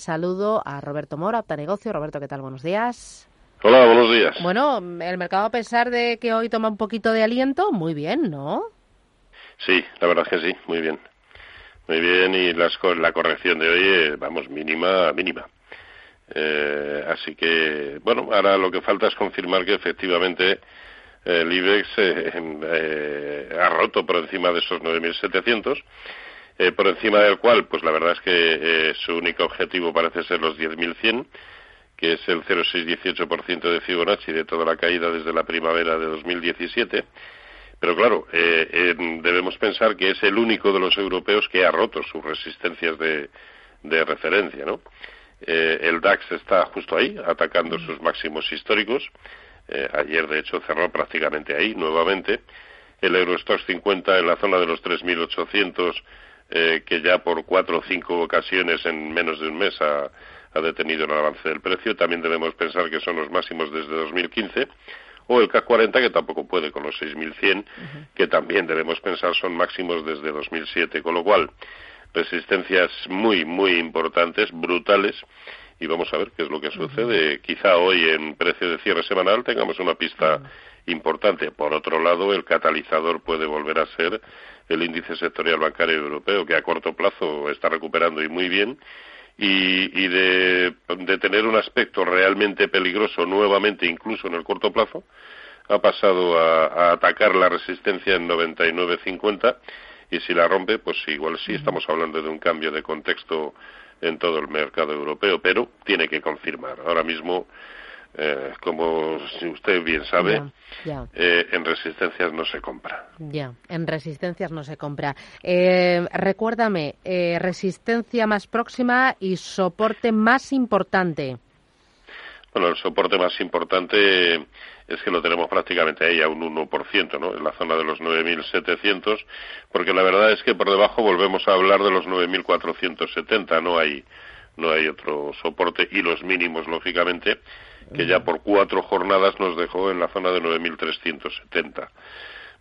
Saludo a Roberto Mora, Negocio. Roberto, ¿qué tal? Buenos días. Hola, buenos días. Bueno, el mercado a pesar de que hoy toma un poquito de aliento, muy bien, ¿no? Sí, la verdad es que sí, muy bien. Muy bien, y las, la corrección de hoy, eh, vamos, mínima, mínima. Eh, así que, bueno, ahora lo que falta es confirmar que efectivamente el IBEX eh, ha roto por encima de esos 9.700 eh, por encima del cual, pues la verdad es que eh, su único objetivo parece ser los 10.100, que es el 0,618% de Fibonacci de toda la caída desde la primavera de 2017. Pero claro, eh, debemos pensar que es el único de los europeos que ha roto sus resistencias de, referencia, ¿no? el DAX está justo ahí, atacando sus máximos históricos. ayer, de hecho, cerró prácticamente ahí, nuevamente. El Eurostox 50 en la zona de los 3.800 eh, que ya por cuatro o cinco ocasiones en menos de un mes ha, detenido el avance del precio. También debemos pensar que son los máximos desde 2015 o el CAC 40 que tampoco puede con los 6.100 que también debemos pensar son máximos desde 2007 con lo cual resistencias muy muy importantes brutales y vamos a ver qué es lo que sucede. Quizá hoy en precio de cierre semanal tengamos una pista importante. Por otro lado el catalizador puede volver a ser el índice sectorial bancario europeo, que a corto plazo está recuperando y muy bien, y, de, tener un aspecto realmente peligroso nuevamente, incluso en el corto plazo, ha pasado a, atacar la resistencia en 99.50 y si la rompe, pues igual sí estamos hablando de un cambio de contexto en todo el mercado europeo, pero tiene que confirmar. Ahora mismo eh, como usted bien sabe, eh, en resistencias no se compra. Ya, en resistencias no se compra. Eh, recuérdame, eh, resistencia más próxima y soporte más importante. Bueno, el soporte más importante es que lo tenemos prácticamente ahí a un 1%, ¿no? En la zona de los 9.700, porque la verdad es que por debajo volvemos a hablar de los 9.470, no hay no hay otro soporte y los mínimos, lógicamente, que ya por cuatro jornadas nos dejó en la zona de 9.370.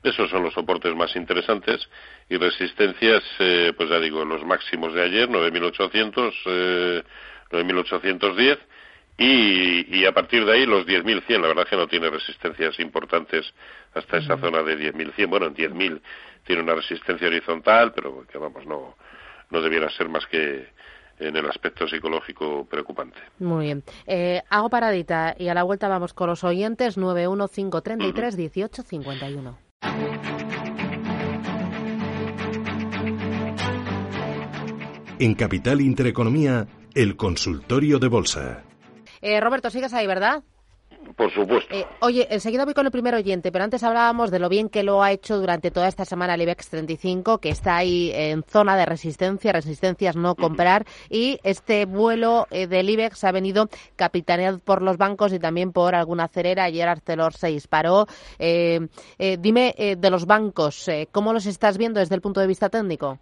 Esos son los soportes más interesantes y resistencias, eh, pues ya digo, los máximos de ayer, 9.800, eh, 9.810 y, y a partir de ahí los 10.100. La verdad que no tiene resistencias importantes hasta esa zona de 10.100. Bueno, en 10.000 tiene una resistencia horizontal, pero que vamos, no, no debiera ser más que en el aspecto psicológico preocupante. Muy bien. Eh, hago paradita y a la vuelta vamos con los oyentes 915331851. En Capital Intereconomía, el consultorio de bolsa. Eh, Roberto, sigues ahí, ¿verdad? Por supuesto. Eh, oye, enseguida voy con el primer oyente, pero antes hablábamos de lo bien que lo ha hecho durante toda esta semana el IBEX 35, que está ahí en zona de resistencia, resistencias no comprar, y este vuelo eh, del IBEX ha venido capitaneado por los bancos y también por alguna cerera. Ayer Arcelor se disparó. Eh, dime de los bancos, ¿cómo los estás viendo desde el punto de vista técnico?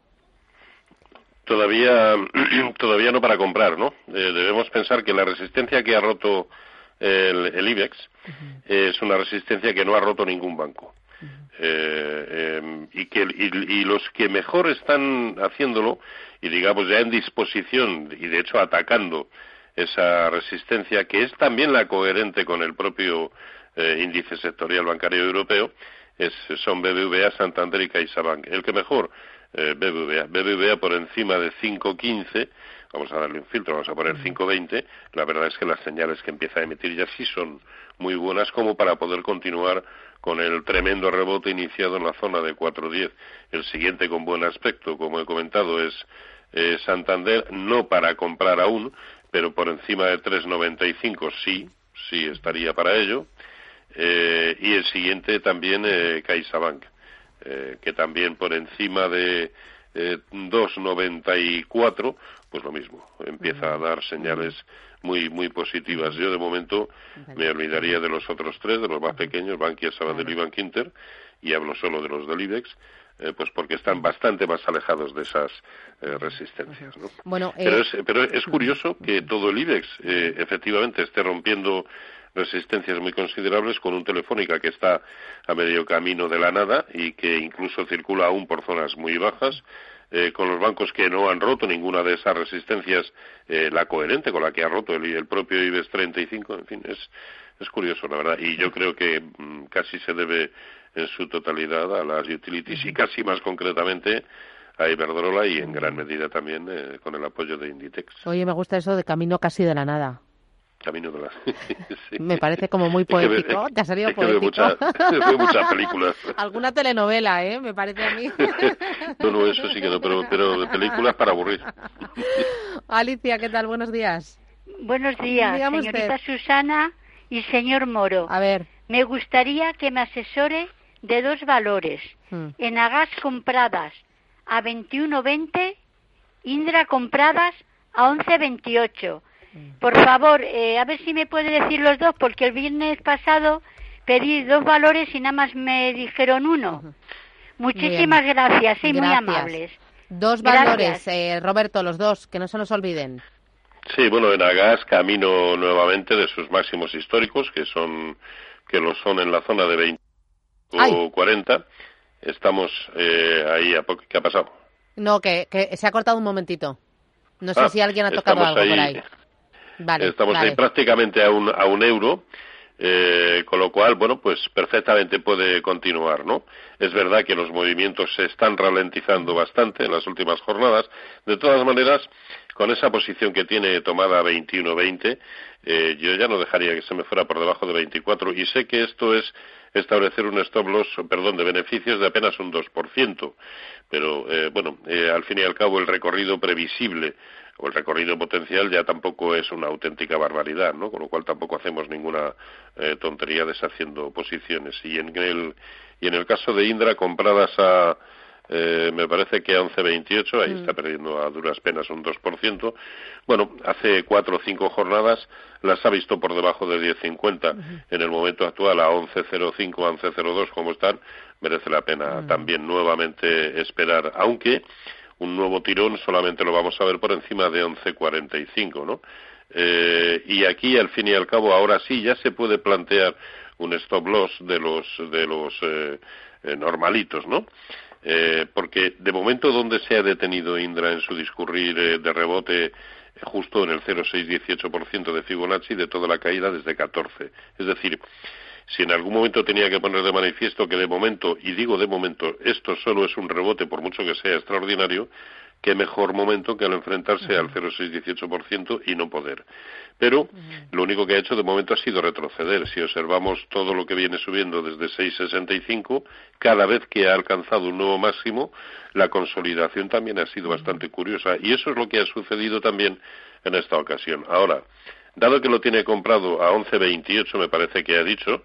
Todavía, todavía no para comprar, ¿no? debemos pensar que la resistencia que ha roto el, IBEX, es una resistencia que no ha roto ningún banco. Eh, em, y que y, los que mejor están haciéndolo y digamos ya en disposición y de hecho atacando esa resistencia que es también la coherente con el propio eh, índice sectorial bancario europeo es, son BBVA, Santander y CaixaBank. El que mejor eh, BBVA, BBVA por encima de 5.15 vamos a darle un filtro, vamos a poner 520, la verdad es que las señales que empieza a emitir ya sí son muy buenas como para poder continuar con el tremendo rebote iniciado en la zona de 410. El siguiente con buen aspecto, como he comentado, es Santander, no para comprar aún, pero por encima de 395 sí, sí estaría para ello. Eh, y el siguiente también eh, CaixaBank, eh, que también por encima de 2,94 pues lo mismo, empieza a dar señales muy muy positivas. Yo de momento me olvidaría de los otros tres, de los más pequeños, Bankia, Sabadell y Bankinter, y hablo solo de los del IBEX, eh, pues porque están bastante más alejados de esas eh, resistencias. ¿no? Bueno, pero, es, pero es curioso que todo el IBEX efectivamente esté rompiendo resistencias muy considerables con un Telefónica que está a medio camino de la nada y que incluso circula aún por zonas muy bajas. Eh, con los bancos que no han roto ninguna de esas resistencias, eh, la coherente con la que ha roto el, el propio IBEX 35, en fin, es, es curioso, la verdad. Y yo creo que mm, casi se debe en su totalidad a las utilities y casi más concretamente a Iberdrola y en gran medida también eh, con el apoyo de Inditex. Oye, me gusta eso de camino casi de la nada. Camino de la... Me parece como muy poético. Te ha salido poético. Veo muchas películas. Alguna telenovela, ¿eh? Me parece a mí. no, no, eso sí que no, pero, pero de películas para aburrir. Alicia, ¿qué tal? Buenos días. Buenos días, señorita Susana y señor Moro. A ver. Me gustaría que me asesore de dos valores. Hmm. En Agas compradas a 21.20, Indra compradas a 11.28 por favor, eh, a ver si me puede decir los dos, porque el viernes pasado pedí dos valores y nada más me dijeron uno. Muchísimas gracias, sí, muy amables. Dos valores, eh, Roberto, los dos, que no se nos olviden. Sí, bueno, en Agas camino nuevamente de sus máximos históricos, que son que lo son en la zona de 20 o 40. Estamos eh, ahí, a poco, ¿qué ha pasado? No, que, que se ha cortado un momentito. No sé ah, si alguien ha tocado algo por ahí. Estamos ahí prácticamente a un, a un euro. Eh, con lo cual, bueno, pues perfectamente puede continuar, ¿no? Es verdad que los movimientos se están ralentizando bastante en las últimas jornadas. De todas maneras, con esa posición que tiene tomada 21-20, eh, yo ya no dejaría que se me fuera por debajo de 24 y sé que esto es establecer un stop loss, perdón, de beneficios de apenas un 2%. Pero, eh, bueno, eh, al fin y al cabo el recorrido previsible o el recorrido potencial ya tampoco es una auténtica barbaridad, ¿no? Con lo cual tampoco hacemos ninguna eh, tontería deshaciendo posiciones. Y en el y en el caso de Indra compradas a eh, me parece que a 11.28, ahí mm. está perdiendo a duras penas un 2%. Bueno, hace cuatro o cinco jornadas las ha visto por debajo de 10.50. En el momento actual a 11.05, 11.02 como están, merece la pena mm. también nuevamente esperar, aunque un nuevo tirón solamente lo vamos a ver por encima de 11.45, ¿no? Eh, y aquí, al fin y al cabo, ahora sí ya se puede plantear un stop loss de los de los eh, eh, normalitos, ¿no? porque de momento donde se ha detenido Indra en su discurrir de rebote justo en el 0,618% de Fibonacci de toda la caída desde 14. Es decir, si en algún momento tenía que poner de manifiesto que de momento, y digo de momento, esto solo es un rebote, por mucho que sea extraordinario, qué mejor momento que al enfrentarse al 0,618% y no poder. Pero lo único que ha hecho de momento ha sido retroceder. Si observamos todo lo que viene subiendo desde 6,65, cada vez que ha alcanzado un nuevo máximo, la consolidación también ha sido bastante curiosa. Y eso es lo que ha sucedido también en esta ocasión. Ahora, Dado que lo tiene comprado a 11.28, me parece que ha dicho,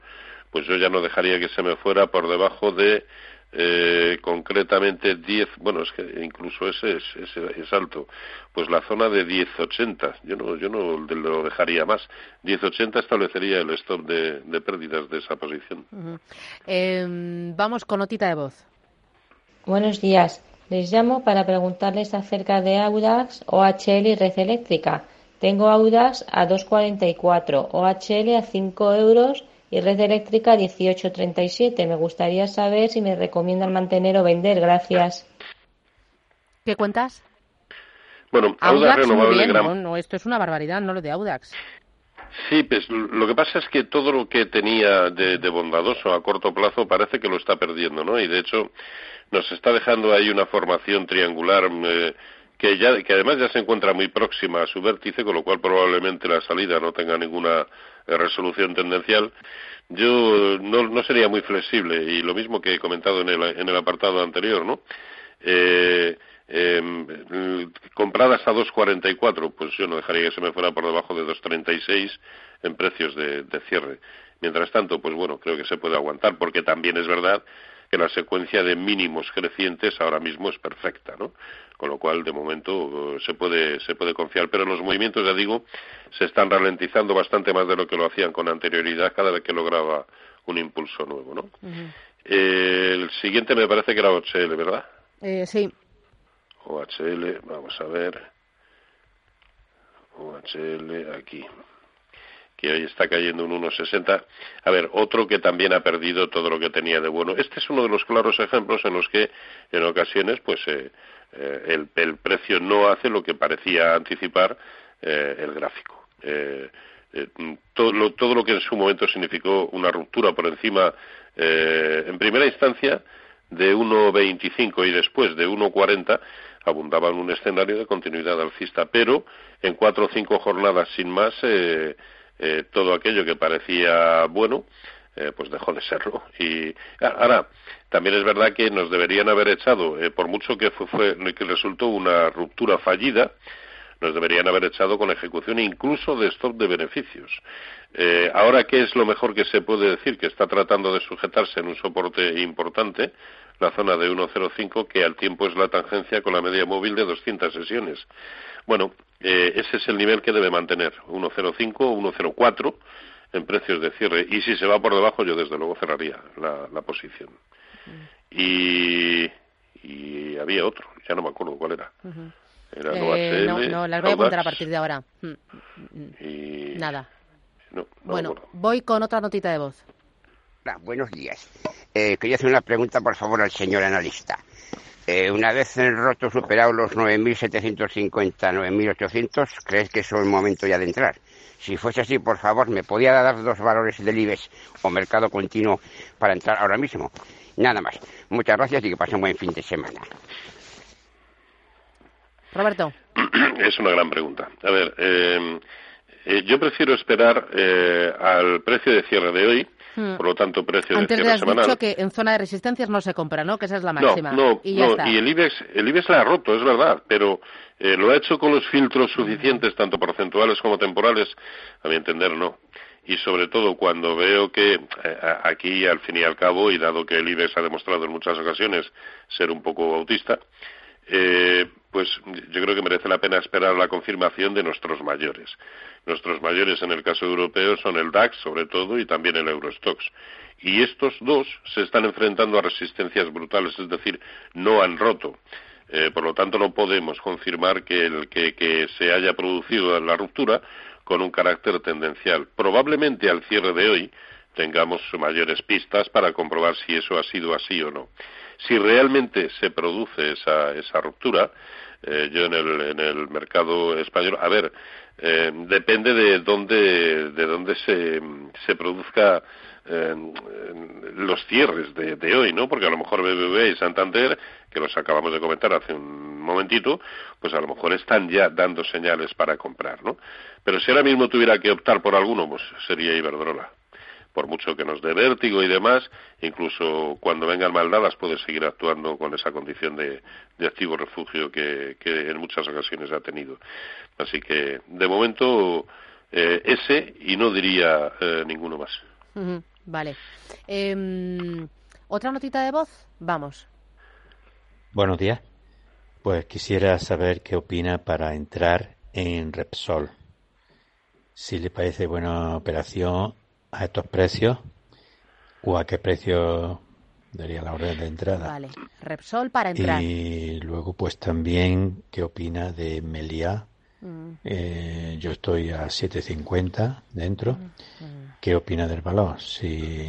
pues yo ya no dejaría que se me fuera por debajo de eh, concretamente 10, bueno, es que incluso ese es, es, alto, pues la zona de 10.80, yo no, yo no lo dejaría más. 10.80 establecería el stop de, pérdidas de esa posición. Em, vamos con notita de voz. Buenos días. Les llamo para preguntarles acerca de Audax, OHL y Red Eléctrica. Tengo Audas a 2,44, OHL a 5 euros y red eléctrica a 18,37. Me gustaría saber si me recomiendan mantener o vender. Gracias. ¿Qué cuentas? Bueno, Audax, renovable no, esto es una barbaridad, no lo de Audax. Sí, pues lo que pasa es que todo lo que tenía de, bondadoso a corto plazo parece que lo está perdiendo, ¿no? Y de hecho nos está dejando ahí una formación triangular eh, que, ya, que además ya se encuentra muy próxima a su vértice, con lo cual probablemente la salida no tenga ninguna eh, resolución tendencial. Yo no, sería muy flexible y lo mismo que he comentado en el, en el apartado anterior, ¿no? Eh, eh, compradas a 2.44, pues yo no dejaría que se me fuera por debajo de 2.36 en precios de cierre. Mientras tanto, pues bueno, creo que se puede aguantar, porque también es verdad que la secuencia de mínimos crecientes ahora mismo es perfecta, ¿no? Con lo cual, de momento, se puede, se puede confiar. Pero los movimientos, ya digo, se están ralentizando bastante más de lo que lo hacían con anterioridad cada vez que lograba un impulso nuevo, ¿no? el siguiente me parece que era OHL, ¿verdad? Eh, sí. OHL, vamos a ver. OHL, aquí que hoy está cayendo un 1,60. A ver, otro que también ha perdido todo lo que tenía de bueno. Este es uno de los claros ejemplos en los que en ocasiones pues eh, eh, el, precio no hace lo que parecía anticipar eh, el gráfico. todo, lo, todo lo que en su momento significó una ruptura por encima, en primera instancia, de 1,25 y después de 1,40 abundaba en un escenario de continuidad alcista, pero en cuatro o cinco jornadas sin más eh, eh, todo aquello que parecía bueno, eh, pues dejó de serlo. Y ahora, también es verdad que nos deberían haber echado, eh, por mucho que, fue, que resultó una ruptura fallida, nos deberían haber echado con ejecución incluso de stop de beneficios. ahora, ¿qué es lo mejor que se puede decir? Que está tratando de sujetarse en un soporte importante, la zona de 1.05, que al tiempo es la tangencia con la media móvil de 200 sesiones. Bueno, eh, ese es el nivel que debe mantener, 1,05 o 1,04 en precios de cierre. Y si se va por debajo, yo desde luego cerraría la, posición. y, y, había otro, ya no me acuerdo cuál era. Era eh, no, no, las voy a apuntar a partir de ahora. Mm, mm, mm. Nada. bueno, voy con otra notita de voz. Buenos días. Eh, quería hacer una pregunta, por favor, al señor analista. Eh, una vez el roto superado los 9.750, 9.800, ¿crees que es el momento ya de entrar? Si fuese así, por favor, ¿me podía dar dos valores del IBEX o mercado continuo para entrar ahora mismo? Nada más. Muchas gracias y que pasen un buen fin de semana. Roberto. Es una gran pregunta. A ver, eh, eh, yo prefiero esperar al precio de cierre de hoy Hmm. Por lo tanto, precio Antes de cierre has dicho que en zona de resistencias no se compra, ¿no? Que esa es la máxima. No, y, el IBEX, el IBEX la ha roto, es verdad, pero eh, lo ha hecho con los filtros suficientes, tanto porcentuales como temporales, a mi entender, no. Y sobre todo cuando veo que eh, aquí, al fin y al cabo, y dado que el IBEX ha demostrado en muchas ocasiones ser un poco autista, eh, pues yo creo que merece la pena esperar la confirmación de nuestros mayores. Nuestros mayores en el caso europeo son el DAX, sobre todo, y también el Eurostox. Y estos dos se están enfrentando a resistencias brutales, es decir, no han roto. Eh, por lo tanto, no podemos confirmar que, el, que se haya producido la ruptura con un carácter tendencial. Probablemente al cierre de hoy tengamos mayores pistas para comprobar si eso ha sido así o no. Si realmente se produce esa, esa ruptura, eh, yo en el, en el mercado español, a ver, eh, depende de dónde, de dónde se, se produzca eh, los cierres de, de, hoy, ¿no? Porque a lo mejor BBV y Santander, que los acabamos de comentar hace un momentito, pues a lo mejor están ya dando señales para comprar, ¿no? Pero si ahora mismo tuviera que optar por alguno, pues sería Iberdrola por mucho que nos dé vértigo y demás, incluso cuando vengan maldadas puede seguir actuando con esa condición de, activo refugio que, en muchas ocasiones ha tenido. Así que, de momento, eh, ese y no diría eh, ninguno más. vale. Em, ¿Otra notita de voz? Vamos. Buenos días. Pues quisiera saber qué opina para entrar en Repsol. Si le parece buena operación a estos precios o a qué precio daría la orden de entrada. Vale, Repsol para entrar. Y luego pues también qué opina de Meliá. Mm. Eh, yo estoy a 7.50 dentro. Mm, mm. ¿Qué opina del valor? Si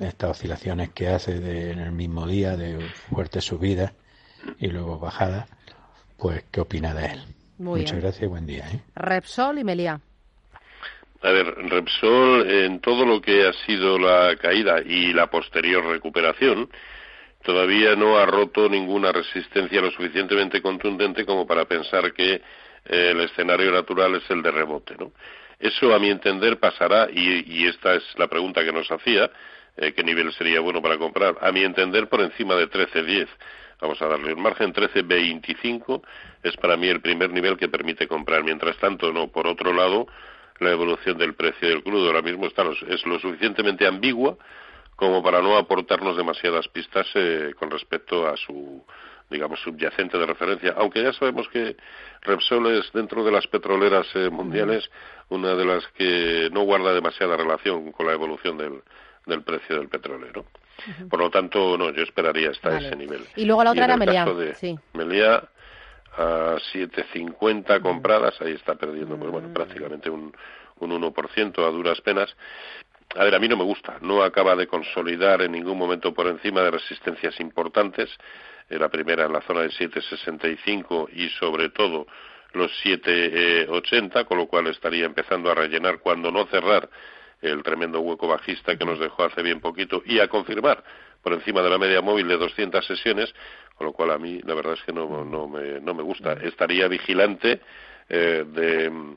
estas oscilaciones que hace en el mismo día de fuertes subidas y luego bajadas, pues qué opina de él. Muchas gracias y buen día. ¿eh? Repsol y Meliá. A ver, Repsol, en todo lo que ha sido la caída y la posterior recuperación, todavía no ha roto ninguna resistencia lo suficientemente contundente como para pensar que eh, el escenario natural es el de rebote, ¿no? Eso, a mi entender, pasará, y, esta es la pregunta que nos hacía, eh, qué nivel sería bueno para comprar. A mi entender, por encima de 13.10. Vamos a darle un margen 13.25 es para mí el primer nivel que permite comprar. Mientras tanto, no. Por otro lado, la evolución del precio del crudo. Ahora mismo está, es lo suficientemente ambigua como para no aportarnos demasiadas pistas eh, con respecto a su digamos subyacente de referencia. Aunque ya sabemos que Repsol es dentro de las petroleras eh, mundiales una de las que no guarda demasiada relación con la evolución del, del precio del petróleo por lo tanto no yo esperaría hasta ese nivel. Y luego la otra era Meliá sí. Meliá a 7.50 compradas ahí está perdiendo pues bueno mm. prácticamente un un 1% a duras penas a ver, a mí no me gusta. No acaba de consolidar en ningún momento por encima de resistencias importantes. La primera en la zona de 7,65 y sobre todo los 7,80, con lo cual estaría empezando a rellenar cuando no cerrar el tremendo hueco bajista que nos dejó hace bien poquito y a confirmar por encima de la media móvil de 200 sesiones, con lo cual a mí la verdad es que no, no, me, no me gusta. Estaría vigilante eh, de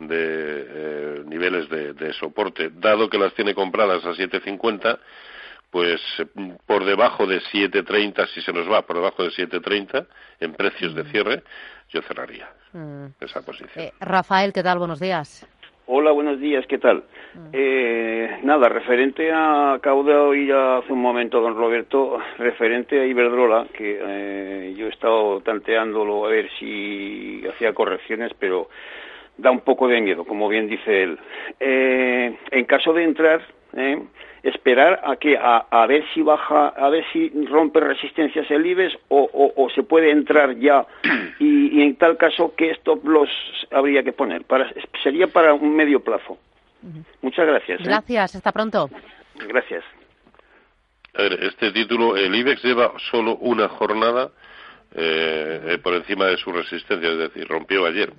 de eh, niveles de, soporte, dado que las tiene compradas a 7.50, pues eh, por debajo de 7.30, si se nos va por debajo de 7.30 en precios de cierre, yo cerraría mm. esa posición. Eh, Rafael, ¿qué tal? Buenos días. Hola, buenos días, ¿qué tal? Mm. nada, referente a, acabo de oír hace un momento, don Roberto, referente a Iberdrola, que yo he estado tanteándolo a ver si hacía correcciones, pero da un poco de miedo, como bien dice él. Eh, en caso de entrar, eh, esperar a que a, ver si baja, a ver si rompe resistencias el IBEX o, se puede entrar ya y, en tal caso qué stop loss habría que poner. Para, sería para un medio plazo. Muchas gracias. ¿eh? Gracias, hasta pronto. Gracias. A ver, este título, el IBEX lleva solo una jornada por encima de su resistencia, es decir, rompió ayer.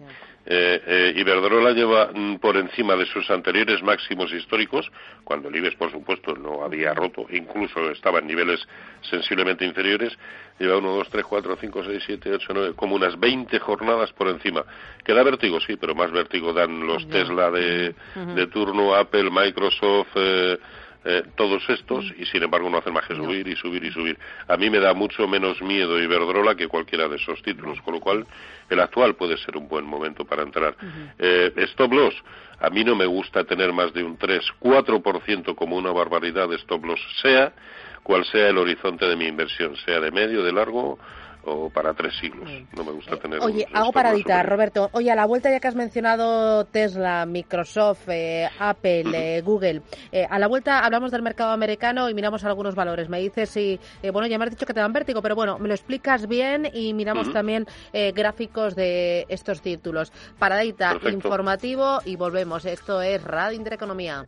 Eh, eh, Iberdrola lleva mm, por encima de sus anteriores máximos históricos, cuando el IBEX, por supuesto, no había roto, incluso estaba en niveles sensiblemente inferiores, lleva 1, 2, 3, 4, 5, 6, 7, 8, 9, como unas 20 jornadas por encima. Que da vértigo, sí, pero más vértigo dan los Tesla de, de turno, Apple, Microsoft, eh, eh, todos estos y sin embargo no hacen más que subir y subir y subir. A mí me da mucho menos miedo Iberdrola que cualquiera de esos títulos, con lo cual el actual puede ser un buen momento para entrar. eh, stop loss, a mí no me gusta tener más de un 3-4% como una barbaridad de stop loss, sea cual sea el horizonte de mi inversión, sea de medio, de largo o para tres siglos. No me gusta tener. Oye, hago paradita, Roberto. Oye, a la vuelta ya que has mencionado Tesla, Microsoft, eh, Apple, eh, Google, eh, a la vuelta hablamos del mercado americano y miramos algunos valores. Me dices si, bueno, ya me has dicho que te dan vértigo, pero bueno, me lo explicas bien y miramos también gráficos de estos títulos. Paradita, informativo y volvemos. Esto es Radio Intereconomía.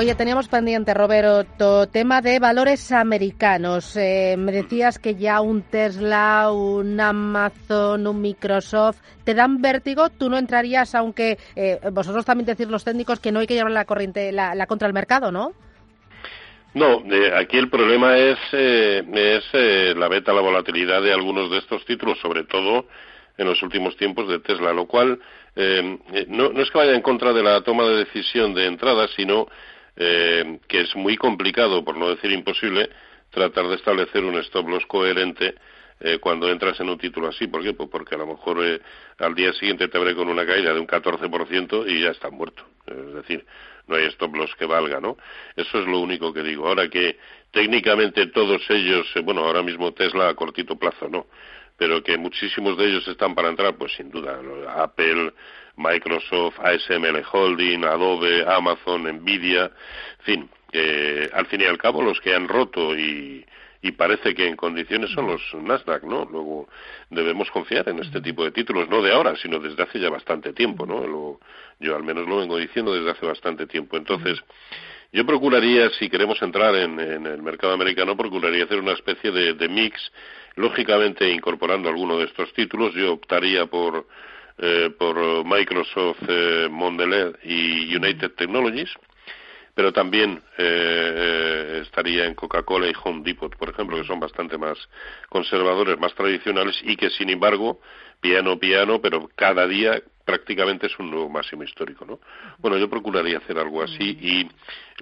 Oye, teníamos pendiente, Roberto, tema de valores americanos. Eh, me decías que ya un Tesla, un Amazon, un Microsoft, te dan vértigo. Tú no entrarías, aunque eh, vosotros también decís los técnicos que no hay que llevar la corriente, la, contra el mercado, ¿no? No, aquí el problema es, eh, es la beta, la volatilidad de algunos de estos títulos, sobre todo en los últimos tiempos de Tesla, lo cual no, no es que vaya en contra de la toma de decisión de entrada, sino eh, que es muy complicado, por no decir imposible, tratar de establecer un stop loss coherente eh, cuando entras en un título así. ¿Por qué? Pues porque a lo mejor eh, al día siguiente te abre con una caída de un 14% y ya está muerto. Es decir, no hay stop loss que valga, ¿no? Eso es lo único que digo. Ahora que técnicamente todos ellos, bueno, ahora mismo Tesla a cortito plazo no, pero que muchísimos de ellos están para entrar, pues sin duda. Apple, Microsoft, ASML Holding, Adobe, Amazon, Nvidia, en fin, al fin y al cabo los que han roto y, y parece que en condiciones son los Nasdaq, ¿no? Luego debemos confiar en este tipo de títulos, no de ahora, sino desde hace ya bastante tiempo, ¿no? yo al menos lo vengo diciendo desde hace bastante tiempo. Entonces, yo procuraría, si queremos entrar en, el mercado americano, procuraría hacer una especie de mix, lógicamente incorporando alguno de estos títulos. Yo optaría por eh, por Microsoft, eh, Mondelez y United Technologies, pero también eh, estaría en Coca-Cola y Home Depot, por ejemplo, que son bastante más conservadores, más tradicionales y que, sin embargo, piano piano, pero cada día prácticamente es un nuevo máximo histórico, ¿no? Bueno, yo procuraría hacer algo así y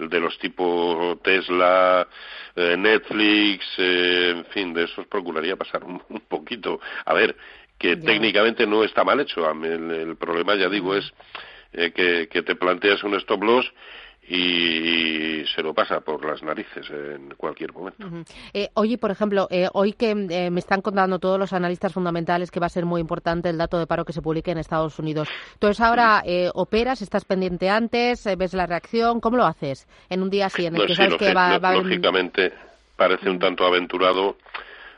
el de los tipo Tesla, eh, Netflix, eh, en fin, de esos procuraría pasar un, poquito. A ver, que técnicamente no está mal hecho. El, problema, ya digo, es eh, que, que te planteas un stop loss y se lo pasa por las narices en cualquier momento. Eh, oye, por ejemplo, eh, hoy que eh, me están contando todos los analistas fundamentales que va a ser muy importante el dato de paro que se publique en Estados Unidos. Entonces ahora operas, estás pendiente antes, ves la reacción, ¿cómo lo haces en un día así en el que sabes que va, a Lógicamente parece un tanto aventurado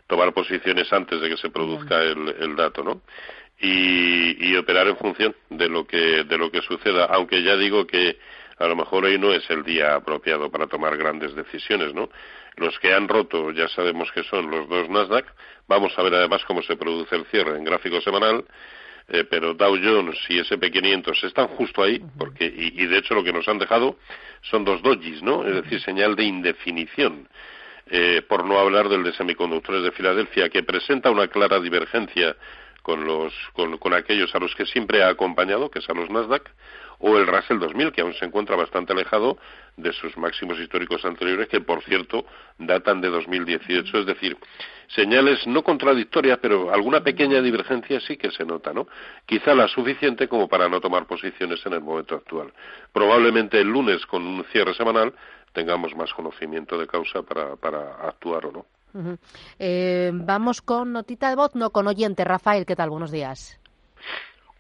tomar posiciones antes de que se produzca el, el dato, ¿no? Y, y operar en función de lo que de lo que suceda, aunque ya digo que a lo mejor hoy no es el día apropiado para tomar grandes decisiones, ¿no? Los que han roto ya sabemos que son los dos Nasdaq. Vamos a ver además cómo se produce el cierre en gráfico semanal. Eh, pero Dow Jones y SP500 están justo ahí, porque y, de hecho lo que nos han dejado son dos dojis, ¿no? Es decir, señal de indefinición. Eh, por no hablar del de semiconductores de Filadelfia, que presenta una clara divergencia con, los, con, con aquellos a los que siempre ha acompañado, que es a los Nasdaq, o el Russell 2000, que aún se encuentra bastante alejado de sus máximos históricos anteriores, que por cierto datan de 2018. Es decir, señales no contradictorias, pero alguna pequeña divergencia sí que se nota, ¿no? Quizá la suficiente como para no tomar posiciones en el momento actual. Probablemente el lunes, con un cierre semanal, tengamos más conocimiento de causa para, para actuar o no. Eh, vamos con notita de voz, no con oyente. Rafael, ¿qué tal? Buenos días.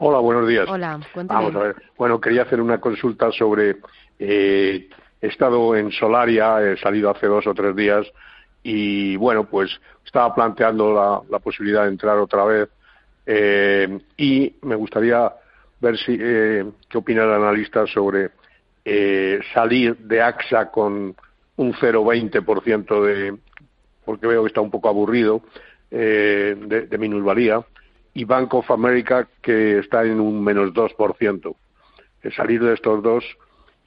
Hola, buenos días. Hola, cuéntame. Vamos a ver. Bueno, quería hacer una consulta sobre. Eh, he estado en Solaria, he salido hace dos o tres días y, bueno, pues estaba planteando la, posibilidad de entrar otra vez eh, y me gustaría ver si eh, qué opina el analista sobre eh, salir de AXA con un 0,20% de. porque veo que está un poco aburrido de, de minusvalía y Bank of America que está en un menos 2%. Salir de estos dos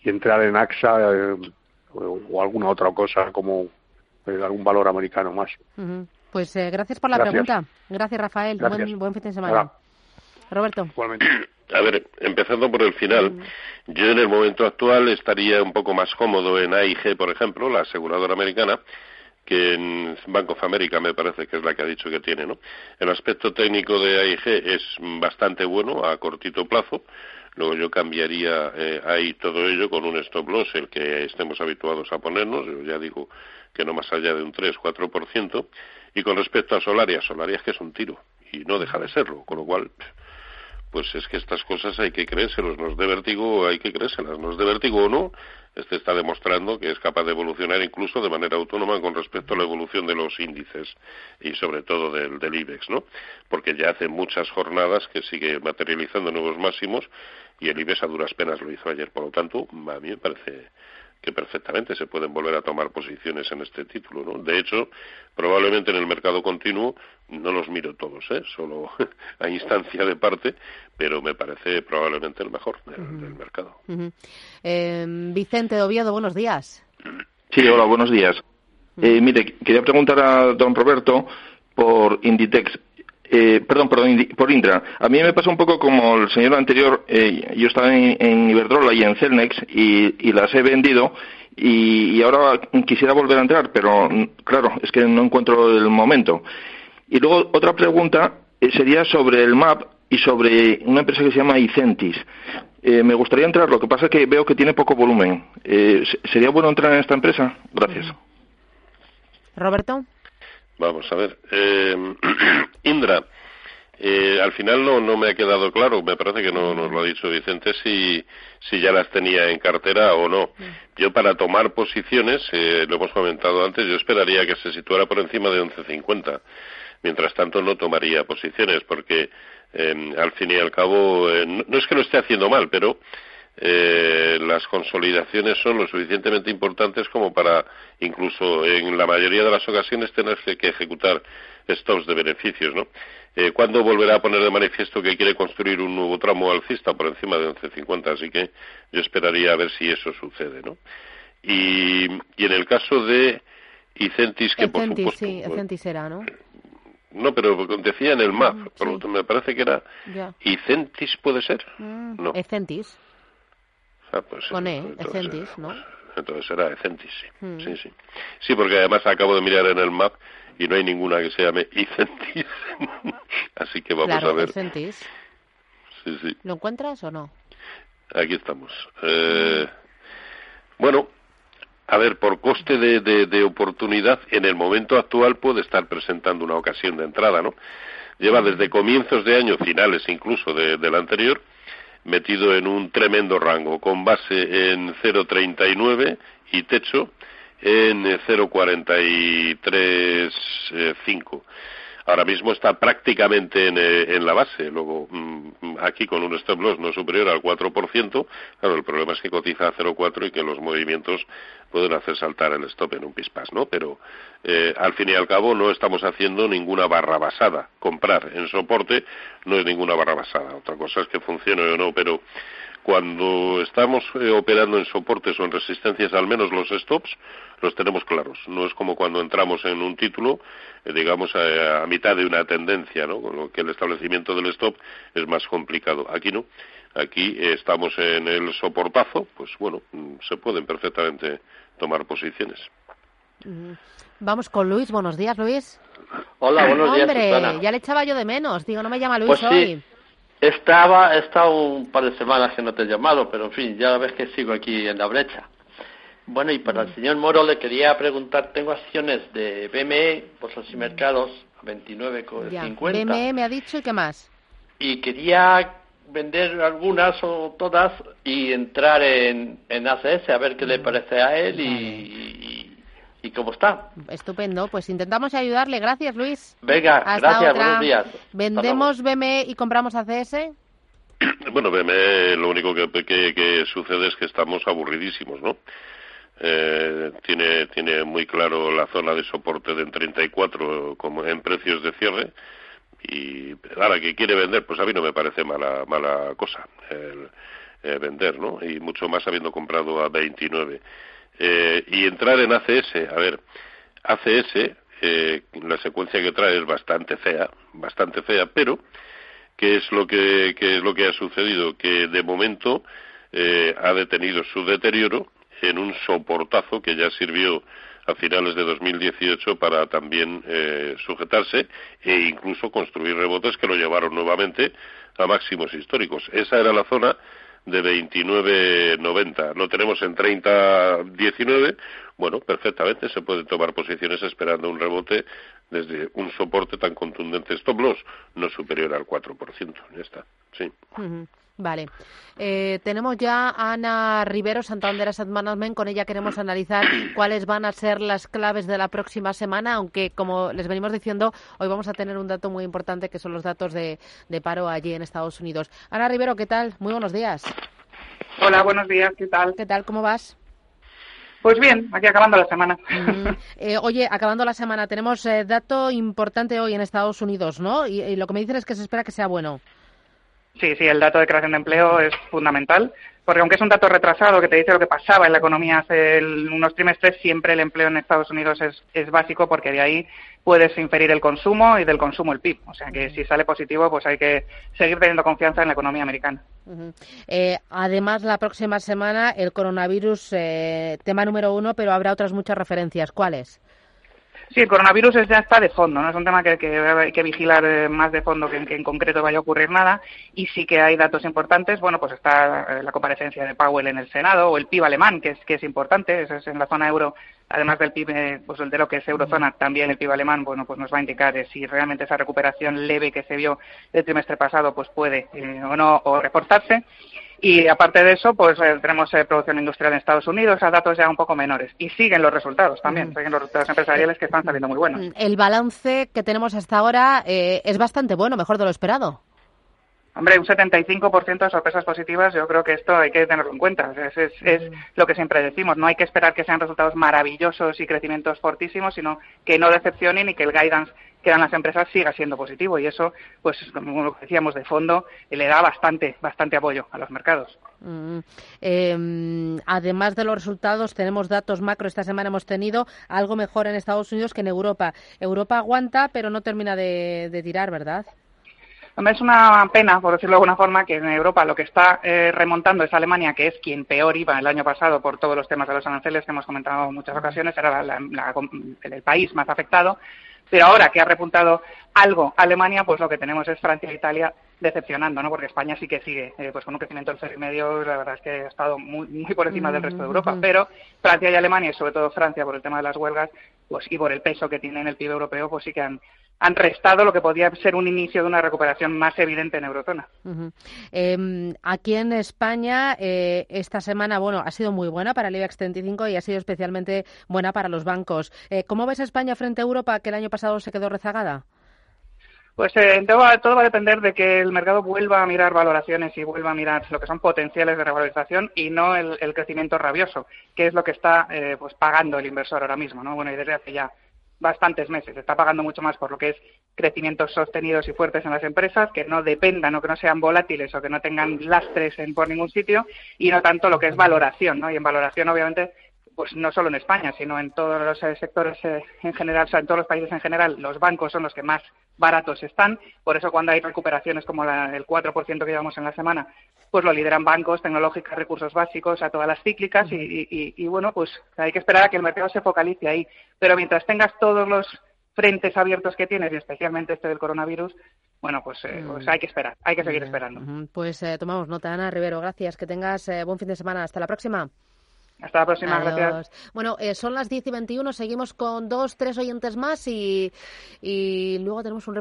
y entrar en AXA eh, o, alguna otra cosa como eh, algún valor americano más. Pues eh, gracias por la pregunta. Gracias, Rafael. Buen, buen, fin de semana. Roberto. A ver, empezando por el final, yo en el momento actual estaría un poco más cómodo en AIG, por ejemplo, la aseguradora americana, que en Bank of America me parece que es la que ha dicho que tiene, ¿no? El aspecto técnico de AIG es bastante bueno a cortito plazo. Luego yo cambiaría eh, ahí todo ello con un stop loss, el que estemos habituados a ponernos. Yo ya digo que no más allá de un 3-4%. Y con respecto a Solaria, Solaria es que es un tiro y no deja de serlo, con lo cual pues es que estas cosas hay que creérselos, nos de vértigo hay que creérselas, nos de vértigo o no, este está demostrando que es capaz de evolucionar incluso de manera autónoma con respecto a la evolución de los índices y sobre todo del, del IBEX, ¿no? Porque ya hace muchas jornadas que sigue materializando nuevos máximos y el IBEX a duras penas lo hizo ayer, por lo tanto, a mí me parece que perfectamente se pueden volver a tomar posiciones en este título. ¿no? De hecho, probablemente en el mercado continuo no los miro todos, ¿eh? solo a instancia de parte, pero me parece probablemente el mejor del, mercado. Eh, Vicente Oviedo, buenos días. Sí, hola, buenos días. Eh, mire, quería preguntar a don Roberto por Inditex. Eh, perdón, por Indra. A mí me pasa un poco como el señor anterior. Eh, yo estaba en, Iberdrola y en Celnex y, las he vendido y, ahora quisiera volver a entrar, pero claro, es que no encuentro el momento. Y luego otra pregunta eh, sería sobre el MAP y sobre una empresa que se llama Icentis. me gustaría entrar, lo que pasa es que veo que tiene poco volumen. ¿Sería bueno entrar en esta empresa? Gracias. Roberto. Vamos a ver. Eh, Indra, eh, al final no, no me ha quedado claro, me parece que no nos lo ha dicho Vicente, si, si ya las tenía en cartera o no. Yo para tomar posiciones, eh, lo hemos comentado antes, yo esperaría que se situara por encima de 11.50. Mientras tanto no tomaría posiciones porque eh, al fin y al cabo no, no, es que lo esté haciendo mal, pero eh, las consolidaciones son lo suficientemente importantes como para incluso en la mayoría de las ocasiones tener que ejecutar stops de beneficios, ¿no? Eh, ¿Cuándo volverá a poner de manifiesto que quiere construir un nuevo tramo alcista por encima de 11.50? Así que yo esperaría a ver si eso sucede, ¿no? Y, y en el caso de Icentis, que por supuesto... Sí, Icentis era, ¿no? No, pero decía en el MAP, mm, me parece que era Icentis, ¿puede ser? Mm, no. Ah, pues, Con E, Ecentis, ¿no? Entonces era Ecentis, sí. Mm. sí. Sí, sí. porque además acabo de mirar en el MAP y no hay ninguna que se llame Icentis. Así que vamos a ver. Ecentis. Sí, sí. ¿Lo encuentras o no? Aquí estamos. Eh, bueno, a ver, por coste de, de, oportunidad, en el momento actual puede estar presentando una ocasión de entrada, ¿no? Lleva desde comienzos de año, finales incluso de, del anterior, metido en un tremendo rango, con base en 0,39 y techo en 0,43,5 ahora mismo está prácticamente en, eh, en la base. Luego, mm, aquí con un stop loss no superior al 4%, claro, el problema es que cotiza a 0,4 y que los movimientos pueden hacer saltar el stop en un pispás, ¿no? Pero eh, al fin y al cabo no estamos haciendo ninguna barra basada. Comprar en soporte no es ninguna barra basada. Otra cosa es que funcione o no, pero cuando estamos eh, operando en soportes o en resistencias, al menos los stops, los tenemos claros. No es como cuando entramos en un título, eh, digamos, a, mitad de una tendencia, ¿no? Con lo que el establecimiento del stop es más complicado. Aquí no. Aquí estamos en el soportazo, pues bueno, mm, se pueden perfectamente tomar posiciones. Vamos con Luis. Buenos días, Luis. Hola, buenos días. Hombre, ya le echaba yo de menos. Digo, no me llama Luis pues hoy. Estaba, he estado un par de semanas que no te he llamado, pero en fin, ya ves que sigo aquí en la brecha. Bueno, y para el mm. señor Moro le quería preguntar, tengo acciones de BME, Bolsas y Mercados, a 29,50. BME me ha dicho, ¿y qué más? Y quería vender algunas o todas y entrar en, en ACS a ver qué le mm. parece a él y, y cómo está. Estupendo, pues intentamos ayudarle. Gracias, Luis. Venga, gracias, buenos días. ¿Vendemos BME y compramos ACS? Bueno, BME lo único que, que, sucede es que estamos aburridísimos, ¿no? Eh, tiene, tiene muy claro la zona de soporte de en 34 como en precios de cierre y ahora que quiere vender, pues a mí no me parece mala, mala cosa el, eh, vender, ¿no? Y mucho más habiendo comprado a 29. Eh, y entrar en ACS, a ver, ACS, eh, la secuencia que trae es bastante fea, bastante fea, pero ¿qué es lo que, es lo que ha sucedido? Que de momento eh, ha detenido su deterioro en un soportazo que ya sirvió a finales de 2018 para también sujetarse e incluso construir rebotes que lo llevaron nuevamente a máximos históricos. Esa era la zona de 29.90. Lo tenemos en 30.19. Bueno, perfectamente se pueden tomar posiciones esperando un rebote desde un soporte tan contundente. Stop loss no superior al 4%. Ya está. Sí. Vale. Eh, tenemos ya a Ana Rivero, Santander Asset Management. Con ella queremos analizar cuáles van a ser las claves de la próxima semana, aunque, como les venimos diciendo, hoy vamos a tener un dato muy importante que son los datos de, paro allí en Estados Unidos. Ana Rivero, ¿qué tal? Muy buenos días. Hola, buenos días. ¿Qué tal? ¿Qué tal? ¿Cómo vas? Pues bien, aquí acabando la semana. Eh, oye, acabando la semana, tenemos eh, dato importante hoy en Estados Unidos, ¿no? y, lo que me dicen es que se espera que sea bueno. Sí, sí, el dato de creación de empleo es fundamental, porque aunque es un dato retrasado que te dice lo que pasaba en la economía hace unos trimestres, siempre el empleo en Estados Unidos es, es básico porque de ahí puedes inferir el consumo y del consumo el PIB. O sea que si sale positivo, pues hay que seguir teniendo confianza en la economía americana. Eh, además, la próxima semana el coronavirus, eh, tema número uno, pero habrá otras muchas referencias. ¿Cuáles? Sí, el coronavirus ya está de fondo, ¿no? Es un tema que, hay que vigilar eh, más de fondo que, en concreto vaya a ocurrir nada. Y sí que hay datos importantes. Bueno, pues está eh, la comparecencia de Powell en el Senado o el PIB alemán, que es, que es importante. Eso es en la zona euro, además del PIB, eh, pues el de lo que es eurozona, también el PIB alemán, bueno, pues nos va a indicar si realmente esa recuperación leve que se vio el trimestre pasado, pues puede o no o reforzarse. Y aparte de eso, pues eh, tenemos eh, producción industrial en Estados Unidos a datos ya un poco menores. Y siguen los resultados también, siguen los resultados empresariales que están saliendo muy buenos. Mm, el balance que tenemos hasta ahora eh, es bastante bueno, mejor de lo esperado. Hombre, un 75% de sorpresas positivas, yo creo que esto hay que tenerlo en cuenta. Es, es, es, mm. lo que siempre decimos, no hay que esperar que sean resultados maravillosos y crecimientos fortísimos, sino que no decepcionen y que el guidance quedan las empresas siga siendo positivo y eso, pues como lo decíamos de fondo, le da bastante, bastante apoyo a los mercados. Mm. Em, además de los resultados, tenemos datos macro. Esta semana hemos tenido algo mejor en Estados Unidos que en Europa. Europa aguanta, pero no termina de, tirar, ¿verdad? Es una pena, por decirlo de alguna forma, que en Europa lo que está eh, remontando es Alemania, que es quien peor iba el año pasado por todos los temas de los aranceles que hemos comentado en muchas ocasiones, era el país más afectado. Pero ahora que ha repuntado algo Alemania, pues lo que tenemos es Francia e Italia decepcionando, ¿no? Porque España sí que sigue, eh, pues con un crecimiento del y medio, la verdad es que ha estado muy, muy por encima del resto de Europa. Pero Francia y Alemania, y sobre todo Francia por el tema de las huelgas, pues y por el peso que tiene en el PIB europeo, pues sí que han, han restado lo que podía ser un inicio de una recuperación más evidente en eurozona. Em, aquí en España eh, esta semana, bueno, ha sido muy buena para el IBEX 35 y ha sido especialmente buena para los bancos. Eh, ¿Cómo ves España frente a Europa, que el año pasado se quedó rezagada? Pues eh, todo, va a depender de que el mercado vuelva a mirar valoraciones y vuelva a mirar lo que son potenciales de revalorización y no el, crecimiento rabioso, que es lo que está eh, pues pagando el inversor ahora mismo, ¿no? Bueno, y desde hace ya bastantes meses. Está pagando mucho más por lo que es crecimientos sostenidos y fuertes en las empresas, que no dependan o que no sean volátiles o que no tengan lastres en, por ningún sitio, y no tanto lo que es valoración, ¿no? Y en valoración, obviamente, pues no solo en España, sino en todos los eh, sectores eh, en general, o sea, en todos los países en general, los bancos son los que más baratos están. Por eso cuando hay recuperaciones como la, el 4% que llevamos en la semana, pues lo lideran bancos, tecnológicas, recursos básicos, a todas las cíclicas y, bueno, pues hay que esperar a que el mercado se focalice ahí. Pero mientras tengas todos los frentes abiertos que tienes y especialmente este del coronavirus, bueno, pues, eh, pues hay que esperar, hay que seguir esperando. Pues tomamos nota, Ana Rivero, gracias, que tengas buen fin de semana, hasta la próxima. Hasta la próxima, gracias. Bueno, eh, son las 10 y 21, seguimos con dos, tres oyentes más y, y luego tenemos un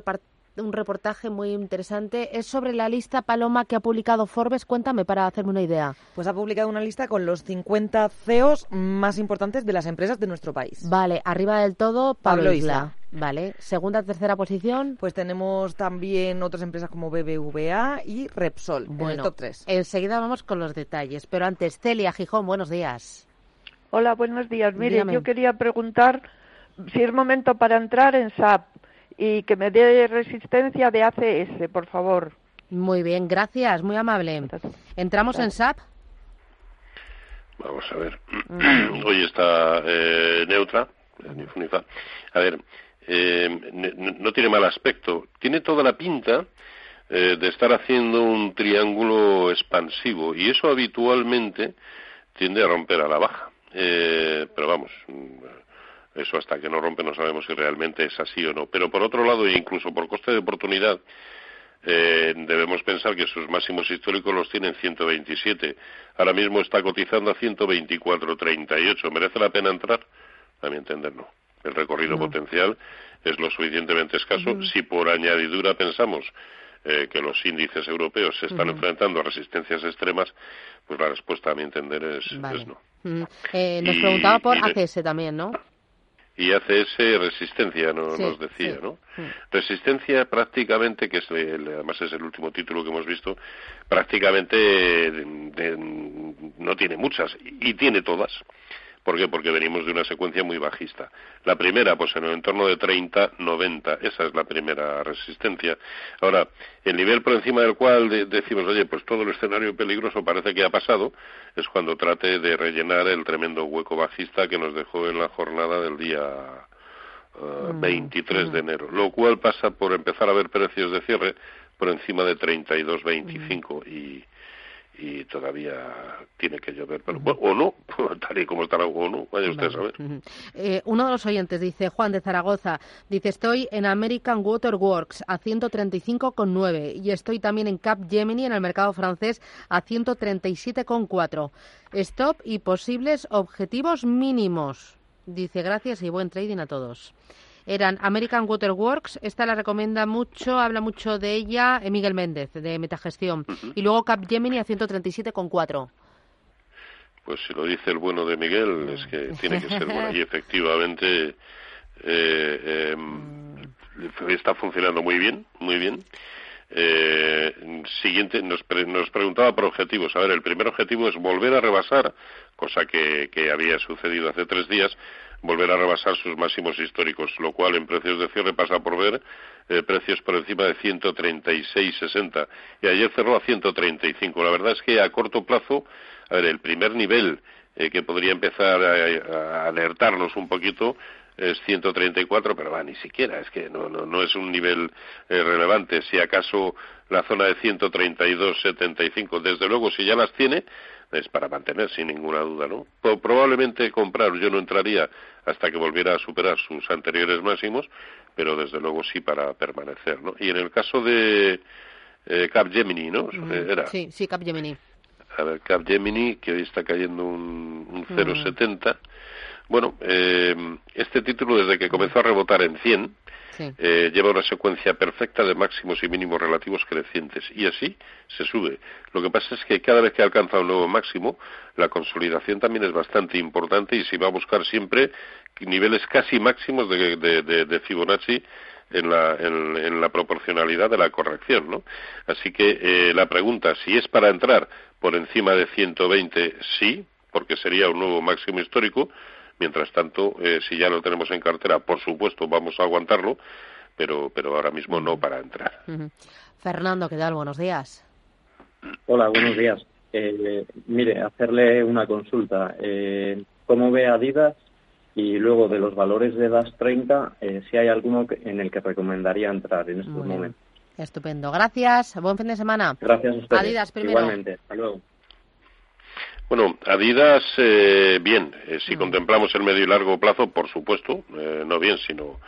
un reportaje muy interesante. Es sobre la lista Paloma que ha publicado Forbes. Cuéntame para hacerme una idea. Pues ha publicado una lista con los 50 CEOs más importantes de las empresas de nuestro país. Vale, arriba del todo Pablo, Isla. Vale, segunda, tercera posición. Pues tenemos también otras empresas como BBVA y Repsol bueno, en el top 3. Enseguida vamos con los detalles, pero antes, Celia Gijón, buenos días. Hola, buenos días. Mire, yo quería preguntar si es momento para entrar en SAP y que me dé resistencia de ACS, por favor. Muy bien, gracias, muy amable. ¿Entramos en SAP? Vamos a ver. Mm. Hoy está eh, neutra. A ver, eh, no tiene mal aspecto. Tiene toda la pinta eh, de estar haciendo un triángulo expansivo y eso habitualmente tiende a romper a la baja. Eh, pero vamos, eso hasta que no rompe no sabemos si realmente es así o no. Pero por otro lado, e incluso por coste de oportunidad, debemos pensar que sus máximos históricos los tiene en 127. Ahora mismo está cotizando a 124.38. ¿Merece la pena entrar? A mi entender, no el recorrido potencial es lo suficientemente escaso. Si por añadidura pensamos eh, que los índices europeos se están enfrentando a resistencias extremas, pues la respuesta a mi entender es, no. Eh, nos preguntaba por ACS también, ¿no? Y ACS resistencia, no, nos decía, ¿no? Resistencia prácticamente, que es además es el último título que hemos visto, prácticamente no tiene muchas y tiene todas. ¿Por qué? Porque venimos de una secuencia muy bajista. La primera, pues en el entorno de 30, 90, esa es la primera resistencia. Ahora, el nivel por encima del cual decimos, oye, pues todo el escenario peligroso parece que ha pasado, es cuando trate de rellenar el tremendo hueco bajista que nos dejó en la jornada del día 23 uh, mm, de mm. enero. Lo cual pasa por empezar a ver precios de cierre por encima de 32, 25 y y todavía tiene que llover, pero, o no, tal y como estará, o no, vaya usted a saber. Eh, uno de los oyentes dice, Juan de Zaragoza, dice, estoy en American Water Works a 135,9 y estoy también en Cap Gemini en el mercado francés a 137,4. Stop y posibles objetivos mínimos. Dice, gracias y buen trading a todos eran American Water Works, esta la recomienda mucho, habla mucho de ella eh, Miguel Méndez, de Metagestión, y luego Capgemini a 137,4. Pues si lo dice el bueno de Miguel, es que tiene que ser bueno, y efectivamente eh, em, está funcionando muy bien, muy bien. Eh, siguiente, nos, nos, preguntaba por objetivos. A ver, el primer objetivo es volver a rebasar, cosa que, que había sucedido hace tres días, volver a rebasar sus máximos históricos, lo cual en precios de cierre pasa por ver eh, precios por encima de 136,60 y ayer cerró a 135. La verdad es que a corto plazo, a ver, el primer nivel eh, que podría empezar a, alertarnos un poquito es 134, pero va, ni siquiera, es que no, no, no es un nivel eh, relevante. Si acaso la zona de 132,75, desde luego, si ya las tiene, es para mantener sin ninguna duda, ¿no? probablemente comprar, yo no entraría hasta que volviera a superar sus anteriores máximos, pero desde luego sí para permanecer, ¿no? Y en el caso de eh, Capgemini, ¿no? Era. Sí, sí, Capgemini. A ver, Capgemini, que hoy está cayendo un, un 0,70. Bueno, eh, este título desde que comenzó a rebotar en 100 eh, lleva una secuencia perfecta de máximos y mínimos relativos crecientes y así se sube. Lo que pasa es que cada vez que alcanza un nuevo máximo, la consolidación también es bastante importante y se va a buscar siempre niveles casi máximos de, de, Fibonacci en la, en, la, proporcionalidad de la corrección, ¿no? Así que eh, la pregunta, si es para entrar por encima de 120, sí, porque sería un nuevo máximo histórico, Mientras tanto, eh, si ya lo tenemos en cartera, por supuesto, vamos a aguantarlo, pero, pero ahora mismo no para entrar. Fernando, ¿qué tal? Buenos días. Hola, buenos días. Eh, mire, hacerle una consulta. Eh, ¿Cómo ve Adidas? Y luego de los valores de DAS 30, si hay alguno en el que recomendaría entrar en estos momentos. Estupendo. Gracias. Buen fin de semana. Gracias a ustedes. Adidas primero. Igualmente. Hasta luego. Bueno, Adidas, eh, bien. Eh, si mm. contemplamos el medio y largo plazo, por supuesto, eh, no bien, sino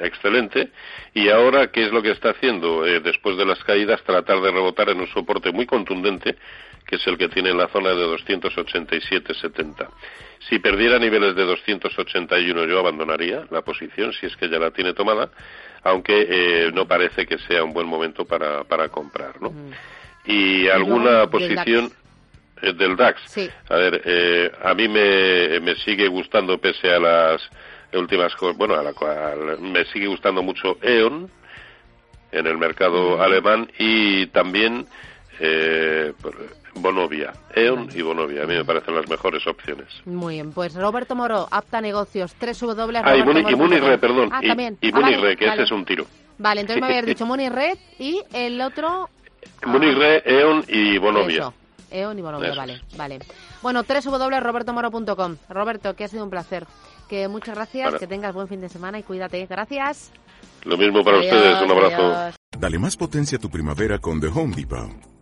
excelente. Y ahora, ¿qué es lo que está haciendo? después de las caídas, tratar de rebotar en un soporte muy contundente, que es el que tiene en la zona de 287,70. Si perdiera niveles de 281, yo abandonaría la posición, si es que ya la tiene tomada, aunque no parece que sea un buen momento para, para comprar, ¿no? Mm. Y alguna posición eh, del DAX. Sí. A ver, eh, a mí me, me sigue gustando, pese a las últimas bueno, a la cual me sigue gustando mucho E.ON en el mercado alemán y también eh, Bonovia, E.ON y Bonovia. A mí me parecen las mejores opciones. Muy bien, pues Roberto Moro, Apta Negocios, tres W. Ah, y, Munirre, perdón. Ah, y, también. Y ah, que ese es un tiro. Vale, entonces me habías dicho Munirre y el otro... Munirre, E.ON y Bonovia. EON y Bonovia, vale, vale. Bueno, www.robertomoro.com. Roberto, que ha sido un placer. Que muchas gracias, que tengas buen fin de semana y cuídate. Gracias. Lo mismo para ustedes, un abrazo. Dale más potencia a tu primavera con The Home Depot.